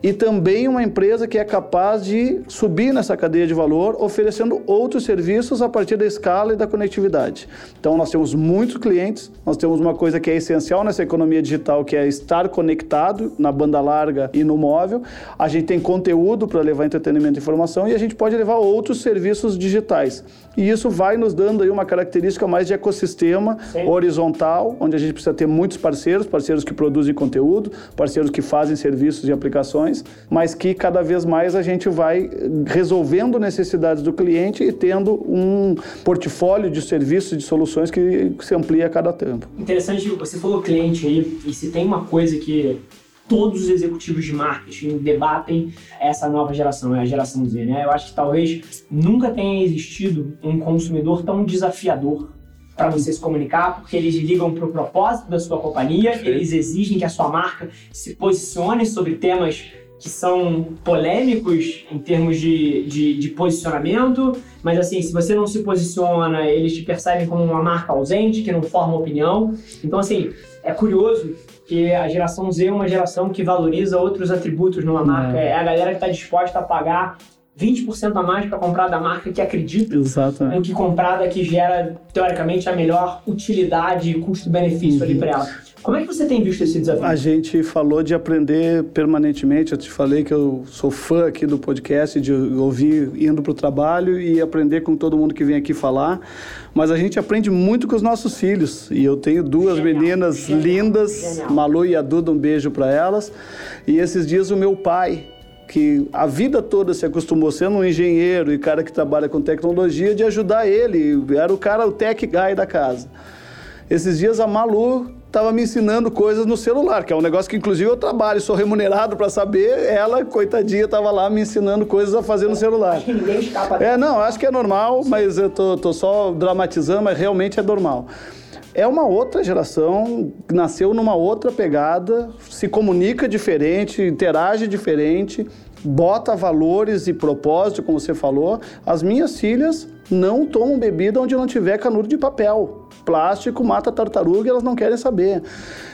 e também uma empresa que é capaz de subir nessa cadeia de valor, oferecendo outros serviços a partir da escala e da conectividade. Então nós temos muitos clientes, nós temos uma coisa que é essencial nessa economia digital, que é estar conectado na banda larga e no móvel. A gente tem conteúdo para levar entretenimento e informação e a gente pode levar outros serviços digitais. E isso vai nos dando aí uma característica mais de ecossistema Sim. horizontal, onde a gente precisa ter muitos parceiros, parceiros que produzem conteúdo, parceiros que fazem serviços e aplicações, mas que cada vez mais a gente vai resolvendo necessidades do cliente e tendo um portfólio de serviços e de soluções que se amplia a cada tempo. Interessante, você falou cliente aí, e se tem uma coisa que todos os executivos de marketing debatem essa nova geração, é a geração Z, né? Eu acho que talvez nunca tenha existido um consumidor tão desafiador para você se comunicar, porque eles ligam para o propósito da sua companhia, Sim. eles exigem que a sua marca se posicione sobre temas que são polêmicos em termos de, de, de, posicionamento, mas assim, se você não se posiciona, eles te percebem como uma marca ausente, que não forma opinião. Então, assim, é curioso que a geração Z é uma geração que valoriza outros atributos numa marca. É, é a galera que está disposta a pagar 20% a mais para comprar da marca que acredita Exatamente. do que comprar da que gera, teoricamente, a melhor utilidade e custo-benefício uhum. ali para ela. Como é que você tem visto esse desafio? A gente falou de aprender permanentemente. Eu te falei que eu sou fã aqui do podcast, de ouvir indo para o trabalho e aprender com todo mundo que vem aqui falar. Mas a gente aprende muito com os nossos filhos. E eu tenho duas Genial. meninas Genial. lindas, Genial. Malu e a Duda, um beijo para elas. E esses dias o meu pai que a vida toda se acostumou sendo um engenheiro e cara que trabalha com tecnologia, de ajudar ele. Era o cara, o tech guy da casa. Esses dias a Malu estava me ensinando coisas no celular, que é um negócio que inclusive eu trabalho, sou remunerado para saber. Ela, coitadinha, estava lá me ensinando coisas a fazer no celular. Ninguém escapa. É, não, acho que é normal, mas eu tô, tô só dramatizando, mas realmente é normal. É uma outra geração, nasceu numa outra pegada, se comunica diferente, interage diferente, bota valores e propósito, como você falou. As minhas filhas não tomam bebida onde não tiver canudo de papel. Plástico mata tartaruga e elas não querem saber.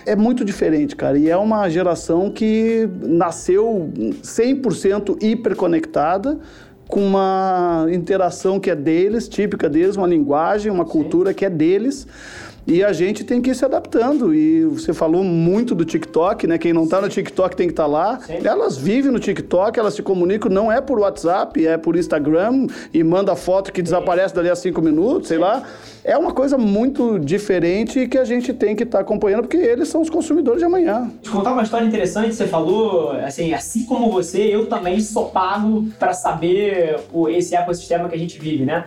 É muito diferente, cara. E é uma geração que nasceu 100% hiperconectada, com uma interação que é deles, típica deles, uma linguagem, uma cultura que é deles. E a gente tem que ir se adaptando. E você falou muito do TikTok, né? Quem não está no TikTok tem que estar tá lá. Sim. Elas vivem no TikTok, elas se comunicam, não é por WhatsApp, é por Instagram e manda foto que desaparece dali a cinco minutos, sei Sim. lá. É uma coisa muito diferente que a gente tem que estar tá acompanhando, porque eles são os consumidores de amanhã. Te contar uma história interessante, você falou, assim, assim como você, eu também sou pago para saber o, esse ecossistema que a gente vive, né?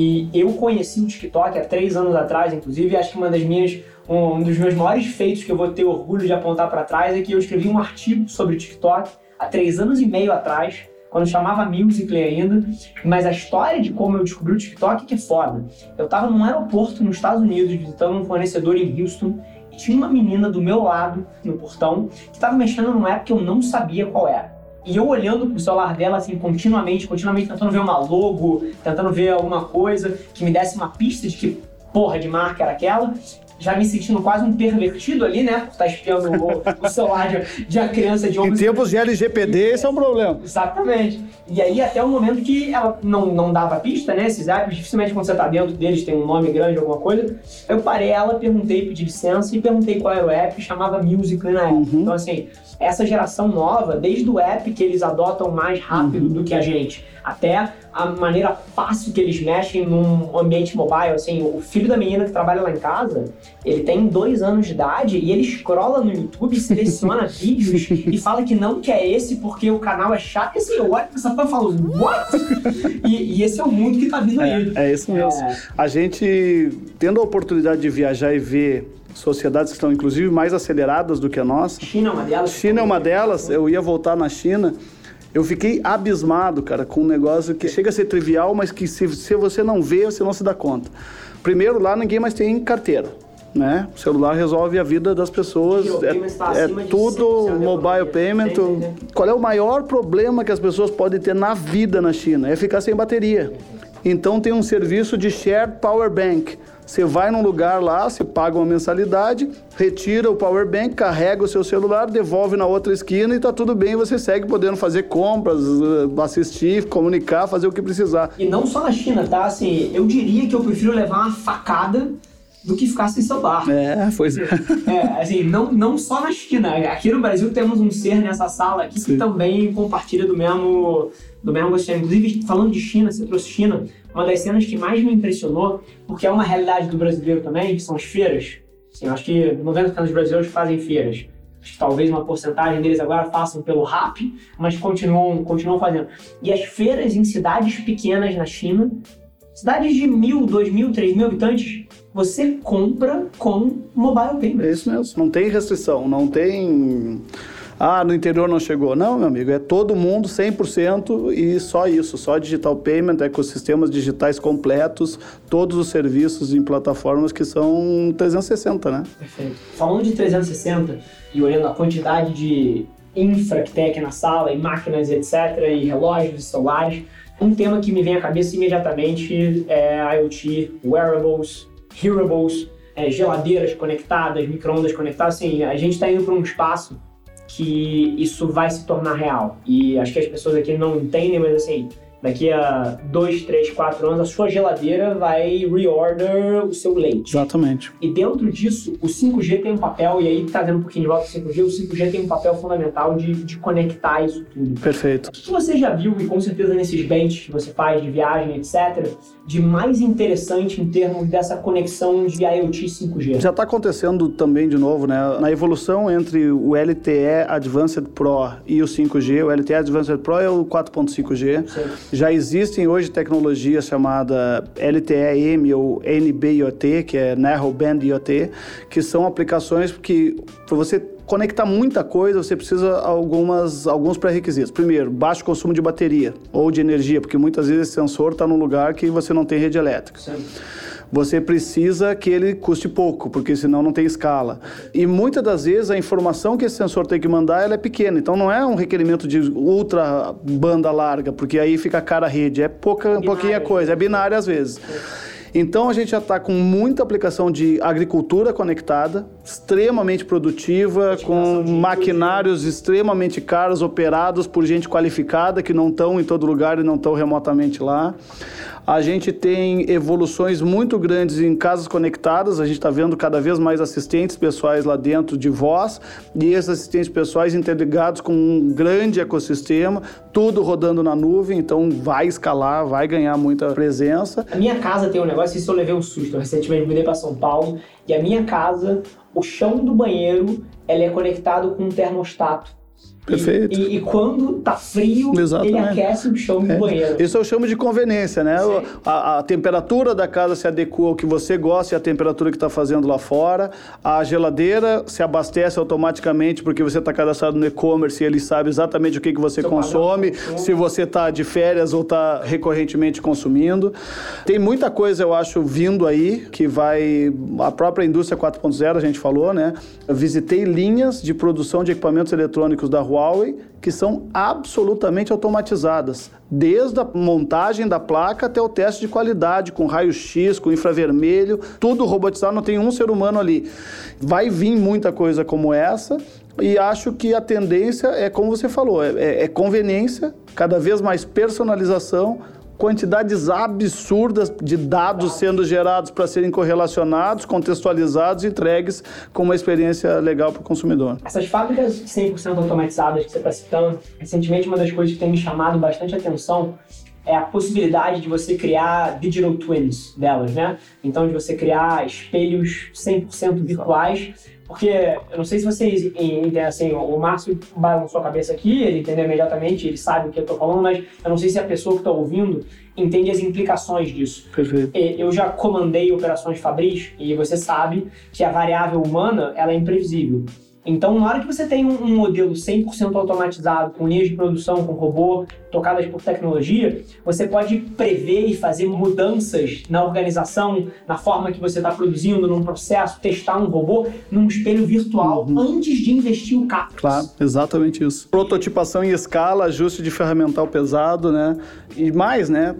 E eu conheci o TikTok há três anos atrás, inclusive, e acho que uma das minhas, um dos meus maiores feitos que eu vou ter orgulho de apontar para trás é que eu escrevi um artigo sobre o TikTok há três anos e meio atrás, quando chamava Musical.ly ainda, mas a história de como eu descobri o TikTok é que é foda. Eu estava num aeroporto nos Estados Unidos visitando um fornecedor em Houston e tinha uma menina do meu lado no portão que estava mexendo num app que eu não sabia qual era. E eu olhando pro celular dela, assim, continuamente, continuamente tentando ver uma logo, tentando ver alguma coisa que me desse uma pista de que porra de marca era aquela já me sentindo quase um pervertido ali, né? Por estar espiando o, o celular de, de uma criança de 11 Em tempos de LGPD, esse é um problema. Exatamente. E aí, até o momento que ela não, não dava pista, né? Esses apps, dificilmente quando você tá dentro deles tem um nome grande, alguma coisa. Eu parei ela, perguntei, pedi licença e perguntei qual era o app, chamava Musical.ly na época. Uhum. Então, assim, essa geração nova, desde o app que eles adotam mais rápido uhum. do que a gente, até a maneira fácil que eles mexem num ambiente mobile. Assim, o filho da menina que trabalha lá em casa, ele tem dois anos de idade e ele scrolla no YouTube, seleciona vídeos e fala que não quer esse porque o canal é chato. E assim, eu olho pra essa fã e falo, what? e, e, esse é o mundo que tá vindo aí. É, é isso mesmo. É... A gente, tendo a oportunidade de viajar e ver sociedades que estão inclusive mais aceleradas do que a nossa. China é uma delas. China é uma delas. Eu ia voltar na China. Eu fiquei abismado, cara, com um negócio que chega a ser trivial, mas que se, se você não vê, você não se dá conta. Primeiro, lá ninguém mais tem carteira. Né? O celular resolve a vida das pessoas. É, é tudo mobile payment. Qual é o maior problema que as pessoas podem ter na vida na China? É ficar sem bateria. Então tem um serviço de shared power bank. Você vai num lugar lá, você paga uma mensalidade, retira o power bank, carrega o seu celular, devolve na outra esquina e tá tudo bem, você segue podendo fazer compras, eh, assistir, comunicar, fazer o que precisar. E não só na China, tá? Assim, eu diria que eu prefiro levar uma facada do que ficar sem celular. É, pois é. é. assim, não, não só na China. Aqui no Brasil temos um ser nessa sala aqui Sim. que também compartilha do mesmo, do mesmo gosto. Inclusive, falando de China, você trouxe China, uma das cenas que mais me impressionou, porque é uma realidade do brasileiro também, que são as feiras. Assim, eu acho que 90% dos brasileiros fazem feiras. Acho que talvez uma porcentagem deles agora façam pelo RAP, mas continuam, continuam fazendo. E as feiras em cidades pequenas na China, cidades de mil, dois mil, três mil habitantes, você compra com mobile payment. É isso mesmo. Não tem restrição, não tem ah, no interior não chegou. Não, meu amigo, é todo mundo 100% e só isso, só digital payment, ecossistemas digitais completos, todos os serviços em plataformas que são 360, né? Perfeito. Falando de 360 e olhando a quantidade de infra que tem aqui na sala, e máquinas, etc., e relógios, celulares, um tema que me vem à cabeça imediatamente é IoT, wearables, hearables, é, geladeiras conectadas, microondas conectadas. Assim, a gente está indo para um espaço que isso vai se tornar real. E acho que as pessoas aqui não entendem, mas assim, daqui a dois, três, quatro anos, a sua geladeira vai reorder o seu leite. Exatamente. E dentro disso, o 5G tem um papel, e aí trazendo um pouquinho de volta ao 5G, o 5G tem um papel fundamental de, de conectar isso tudo. Perfeito. O que você já viu, e com certeza nesses benches que você faz de viagem, etc., de mais interessante em termos dessa conexão de IoT 5G? Já está acontecendo também de novo, né? Na evolução entre o LTE Advanced Pro e o 5G, o LTE Advanced Pro é o 4.5G. Já existem hoje tecnologias chamada LTE-M ou NB-IoT, que é Narrow Band IoT, que são aplicações que para você conectar muita coisa, você precisa algumas alguns pré-requisitos. Primeiro, baixo consumo de bateria ou de energia, porque muitas vezes esse sensor está num lugar que você não tem rede elétrica. Sim você precisa que ele custe pouco, porque senão não tem escala. E muitas das vezes a informação que esse sensor tem que mandar ela é pequena, então não é um requerimento de ultra banda larga, porque aí fica cara a rede, é pouca, pouquinha coisa, é binária às vezes. Então a gente já está com muita aplicação de agricultura conectada, extremamente produtiva, com maquinários extremamente caros, operados por gente qualificada que não estão em todo lugar e não estão remotamente lá. A gente tem evoluções muito grandes em casas conectadas, a gente está vendo cada vez mais assistentes pessoais lá dentro de voz e esses assistentes pessoais interligados com um grande ecossistema, tudo rodando na nuvem, então vai escalar, vai ganhar muita presença. A minha casa tem um negócio, isso eu levei um susto. Eu recentemente mudei para São Paulo e a minha casa, o chão do banheiro, ele é conectado com um termostato. Perfeito. E, e, quando tá frio, Exatamente. ele aquece o chão do é. banheiro. Isso eu chamo de conveniência, né? A, a, temperatura da casa se adequa ao que você gosta e a temperatura que está fazendo lá fora. A geladeira se abastece automaticamente porque você está cadastrado no e-commerce e ele sabe exatamente o que, que você Seu consome, se você está de férias ou está recorrentemente consumindo. Tem muita coisa, eu acho, vindo aí que vai... A própria indústria 4.0, a gente falou, né? Eu visitei linhas de produção de equipamentos eletrônicos da Huawei Huawei que são absolutamente automatizadas, desde a montagem da placa até o teste de qualidade, com raio-x, com infravermelho, tudo robotizado, não tem um ser humano ali. Vai vir muita coisa como essa, e acho que a tendência é, como você falou, é, é, é conveniência, cada vez mais personalização, quantidades absurdas de dados sendo gerados para serem correlacionados, contextualizados e entregues com uma experiência legal para o consumidor. Essas fábricas 100% automatizadas que você está citando, recentemente uma das coisas que tem me chamado bastante atenção é a possibilidade de você criar digital twins delas, né? Então, de você criar espelhos 100% virtuais porque eu não sei se vocês entendem assim, o Márcio balançou a cabeça aqui, ele entendeu imediatamente, ele sabe o que eu estou falando, mas eu não sei se a pessoa que está ouvindo entende as implicações disso. Perfeito. Eu já comandei operações Fabris e você sabe que a variável humana ela é imprevisível. Então, na hora que você tem um, um modelo 100% automatizado, com linhas de produção, com robô, tocadas por tecnologia, você pode prever e fazer mudanças na organização, na forma que você está produzindo, num processo, testar um robô num espelho virtual uhum. antes de investir o capital. Claro, exatamente isso. Prototipação em escala, ajuste de ferramental pesado, né? E mais, né?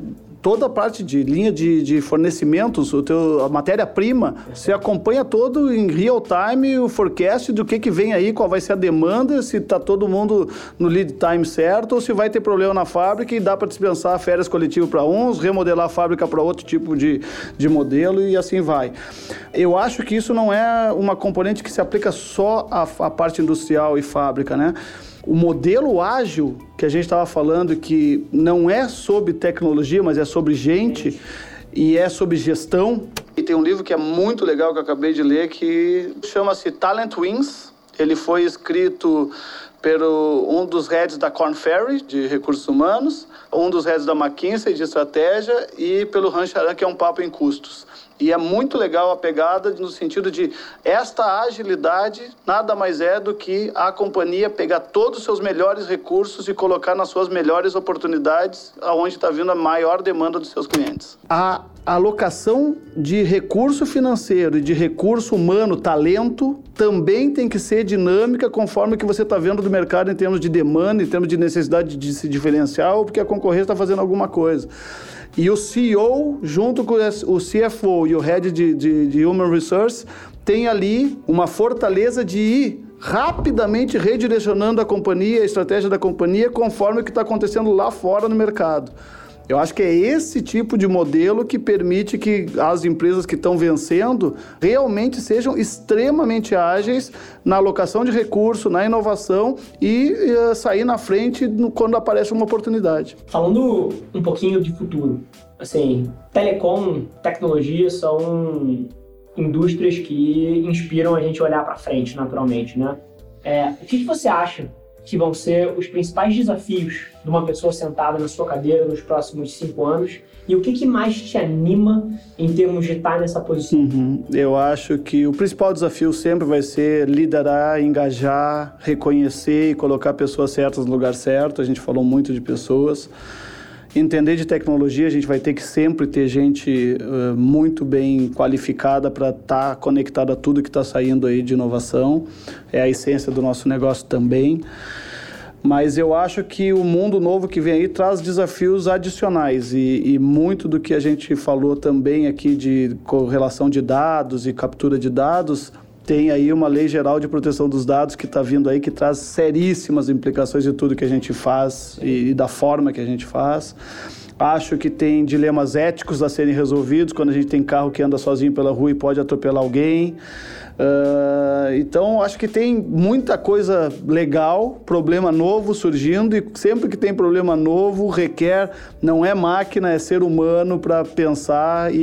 Toda a parte de linha de, de fornecimentos, o teu, a matéria-prima, você acompanha todo em real time o forecast do que, que vem aí, qual vai ser a demanda, se está todo mundo no lead time certo ou se vai ter problema na fábrica e dá para dispensar férias coletivas para uns, remodelar a fábrica para outro tipo de, de modelo e assim vai. Eu acho que isso não é uma componente que se aplica só à, à parte industrial e fábrica, né? O modelo ágil que a gente estava falando, que não é sobre tecnologia, mas é sobre gente e é sobre gestão. E tem um livro que é muito legal que eu acabei de ler que chama-se Talent Wins. Ele foi escrito pelo um dos heads da Corn Ferry, de recursos humanos, um dos heads da McKinsey, de estratégia, e pelo Rancharan, que é um papo em custos. E é muito legal a pegada no sentido de esta agilidade nada mais é do que a companhia pegar todos os seus melhores recursos e colocar nas suas melhores oportunidades aonde está vindo a maior demanda dos seus clientes. A alocação de recurso financeiro e de recurso humano, talento, também tem que ser dinâmica conforme que você está vendo do mercado em termos de demanda, em termos de necessidade de se diferenciar ou porque a concorrência está fazendo alguma coisa. E o CEO, junto com o CFO e o Head de, de, de Human Resource, tem ali uma fortaleza de ir rapidamente redirecionando a companhia, a estratégia da companhia, conforme o que está acontecendo lá fora no mercado. Eu acho que é esse tipo de modelo que permite que as empresas que estão vencendo realmente sejam extremamente ágeis na alocação de recursos, na inovação e uh, sair na frente no, quando aparece uma oportunidade. Falando um pouquinho de futuro, assim, telecom, tecnologia são indústrias que inspiram a gente a olhar para frente, naturalmente, né? É, o que, que você acha que vão ser os principais desafios de uma pessoa sentada na sua cadeira nos próximos cinco anos? E o que, que mais te anima em termos de estar nessa posição? Uhum. Eu acho que o principal desafio sempre vai ser liderar, engajar, reconhecer e colocar pessoas certas no lugar certo. A gente falou muito de pessoas. Entender de tecnologia, a gente vai ter que sempre ter gente uh, muito bem qualificada para estar tá conectada a tudo que está saindo aí de inovação. É a essência do nosso negócio também. Mas eu acho que o mundo novo que vem aí traz desafios adicionais e, e muito do que a gente falou também aqui de correlação de dados e captura de dados tem aí uma lei geral de proteção dos dados que está vindo aí que traz seríssimas implicações de tudo que a gente faz e, e da forma que a gente faz. Acho que tem dilemas éticos a serem resolvidos quando a gente tem carro que anda sozinho pela rua e pode atropelar alguém. Uh, então, acho que tem muita coisa legal, problema novo surgindo, e sempre que tem problema novo, requer, não é máquina, é ser humano para pensar e,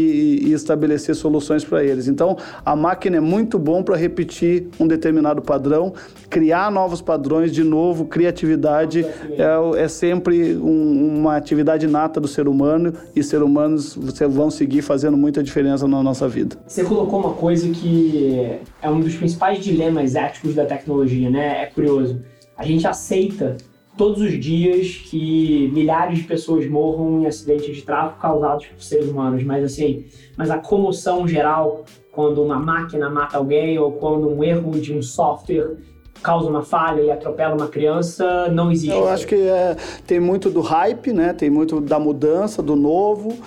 e, estabelecer soluções para eles. Então, a máquina é muito bom para repetir um determinado padrão, criar novos padrões, de novo, criatividade é, é sempre um, uma atividade nata do ser humano, e ser humanos vão seguir fazendo muita diferença na nossa vida. Você colocou uma coisa que é um dos principais dilemas éticos da tecnologia, né? É curioso. A gente aceita todos os dias que milhares de pessoas morram em acidentes de tráfego causados por seres humanos, mas assim, mas a comoção geral quando uma máquina mata alguém ou quando um erro de um software causa uma falha e atropela uma criança, não existe. Eu acho que é, tem muito do hype, né? Tem muito da mudança, do novo.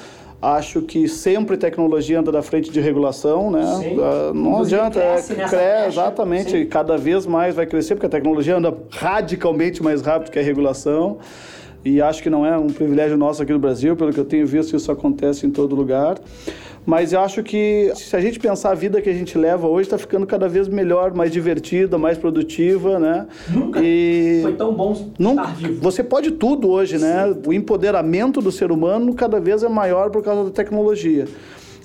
Acho que sempre tecnologia anda da frente de regulação, né? Uh, não Inclusive adianta, cresce, é, cresce exatamente, Sim. cada vez mais vai crescer, porque a tecnologia anda radicalmente mais rápido que a regulação. E acho que não é um privilégio nosso aqui no Brasil, pelo que eu tenho visto, isso acontece em todo lugar. Mas eu acho que se a gente pensar a vida que a gente leva hoje, está ficando cada vez melhor, mais divertida, mais produtiva, né? Nunca e... foi tão bom Nunca... estar vivo. Você pode tudo hoje, né? Sim. O empoderamento do ser humano cada vez é maior por causa da tecnologia.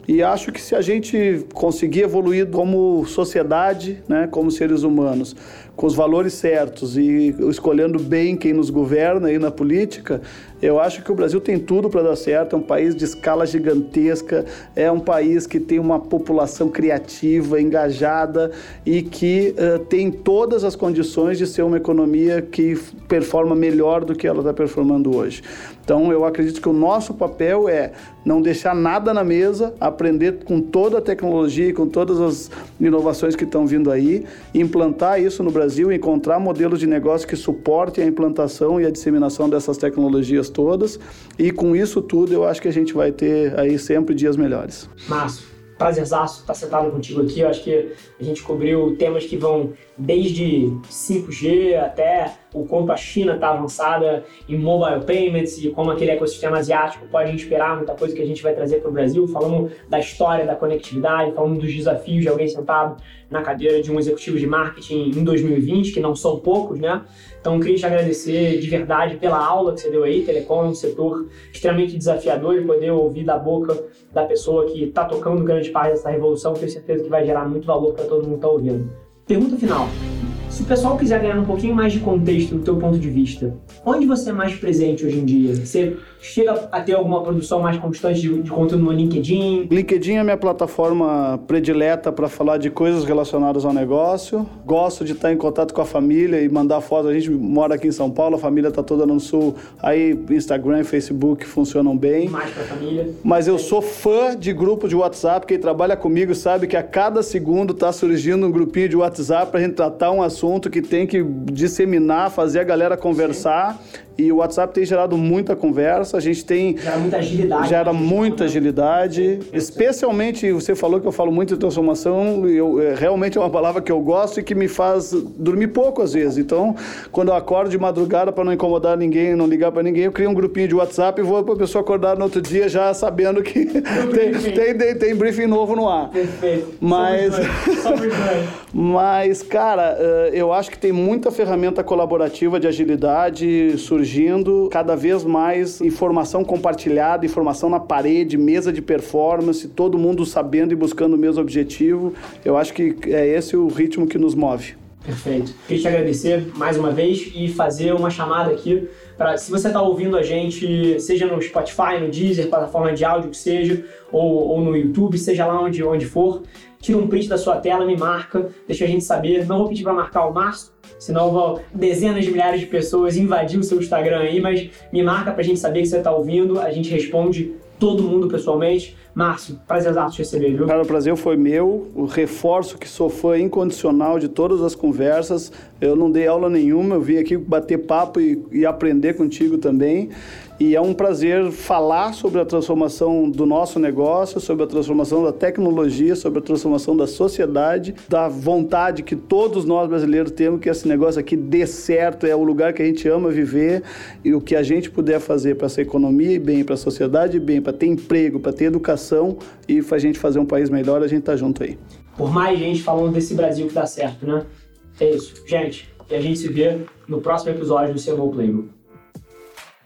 E acho que se a gente conseguir evoluir como sociedade, né, como seres humanos, com os valores certos e escolhendo bem quem nos governa aí na política, eu acho que o Brasil tem tudo para dar certo. É um país de escala gigantesca, é um país que tem uma população criativa, engajada e que uh, tem todas as condições de ser uma economia que performa melhor do que ela está performando hoje. Então, eu acredito que o nosso papel é não deixar nada na mesa, aprender com toda a tecnologia e com todas as inovações que estão vindo aí, implantar isso no Brasil, encontrar modelos de negócio que suportem a implantação e a disseminação dessas tecnologias todas. E com isso tudo, eu acho que a gente vai ter aí sempre dias melhores. Márcio, prazerzaço estar sentado contigo aqui. Eu acho que a gente cobriu temas que vão desde 5G até o quanto a China está avançada em mobile payments e como aquele ecossistema asiático pode inspirar muita coisa que a gente vai trazer para o Brasil. Falamos da história da conectividade, falamos dos desafios de alguém sentado na cadeira de um executivo de marketing em 2020, que não são poucos, né? Então, queria te agradecer de verdade pela aula que você deu aí. Telecom é um setor extremamente desafiador e poder ouvir da boca da pessoa que está tocando grande parte dessa revolução, tenho certeza que vai gerar muito valor para todo mundo que está ouvindo. Pergunta final. Se o pessoal quiser ganhar um pouquinho mais de contexto do teu ponto de vista, onde você é mais presente hoje em dia? Você chega a ter alguma produção mais constante de, de conteúdo no LinkedIn? LinkedIn é a minha plataforma predileta para falar de coisas relacionadas ao negócio. Gosto de estar em contato com a família e mandar fotos. A gente mora aqui em São Paulo, a família está toda no sul. Aí Instagram e Facebook funcionam bem. Mais para a família. Mas eu sou fã de grupo de WhatsApp. Quem trabalha comigo sabe que a cada segundo está surgindo um grupinho de WhatsApp para a gente tratar um assunto assunto que tem que disseminar, fazer a galera conversar. Sim. E o WhatsApp tem gerado muita conversa, a gente tem... Gera muita agilidade. Gera muita agilidade, especialmente, você falou que eu falo muito de transformação, eu, é, realmente é uma palavra que eu gosto e que me faz dormir pouco às vezes. Então, quando eu acordo de madrugada para não incomodar ninguém, não ligar para ninguém, eu crio um grupinho de WhatsApp e vou para a pessoa acordar no outro dia já sabendo que tem, tem, tem, tem, briefing novo no ar. Perfeito. Mas, mas cara, eh, eu acho que tem muita ferramenta colaborativa de agilidade surgindo, cada vez mais informação compartilhada, informação na parede, mesa de performance, todo mundo sabendo e buscando o mesmo objetivo. Eu acho que é esse o ritmo que nos move. Perfeito. Queria te agradecer mais uma vez e fazer uma chamada aqui para, se você está ouvindo a gente, seja no Spotify, no Deezer, plataforma de áudio que seja, ou, ou no YouTube, seja lá onde, onde for, tira um print da sua tela, me marca, deixa a gente saber. Não vou pedir para marcar o Márcio, senão vão dezenas de milhares de pessoas invadir o seu Instagram aí, mas me marca para a gente saber que você está ouvindo, a gente responde todo mundo pessoalmente. Márcio, prazer te receber, viu? Cara, o prazer foi meu. O reforço que sou fã incondicional de todas as conversas. Eu não dei aula nenhuma, eu vim aqui bater papo e, e aprender contigo também. E é um prazer falar sobre a transformação do nosso negócio, sobre a transformação da tecnologia, sobre a transformação da sociedade, da vontade que todos nós brasileiros temos que esse negócio aqui dê certo, é o lugar que a gente ama viver e o que a gente puder fazer para essa economia e bem, para a sociedade e bem, para ter emprego, para ter educação e para a gente fazer um país melhor, a gente tá junto aí. Por mais gente falando desse Brasil que dá certo, né? É isso. Gente, e a gente se vê no próximo episódio do CMO Playbook.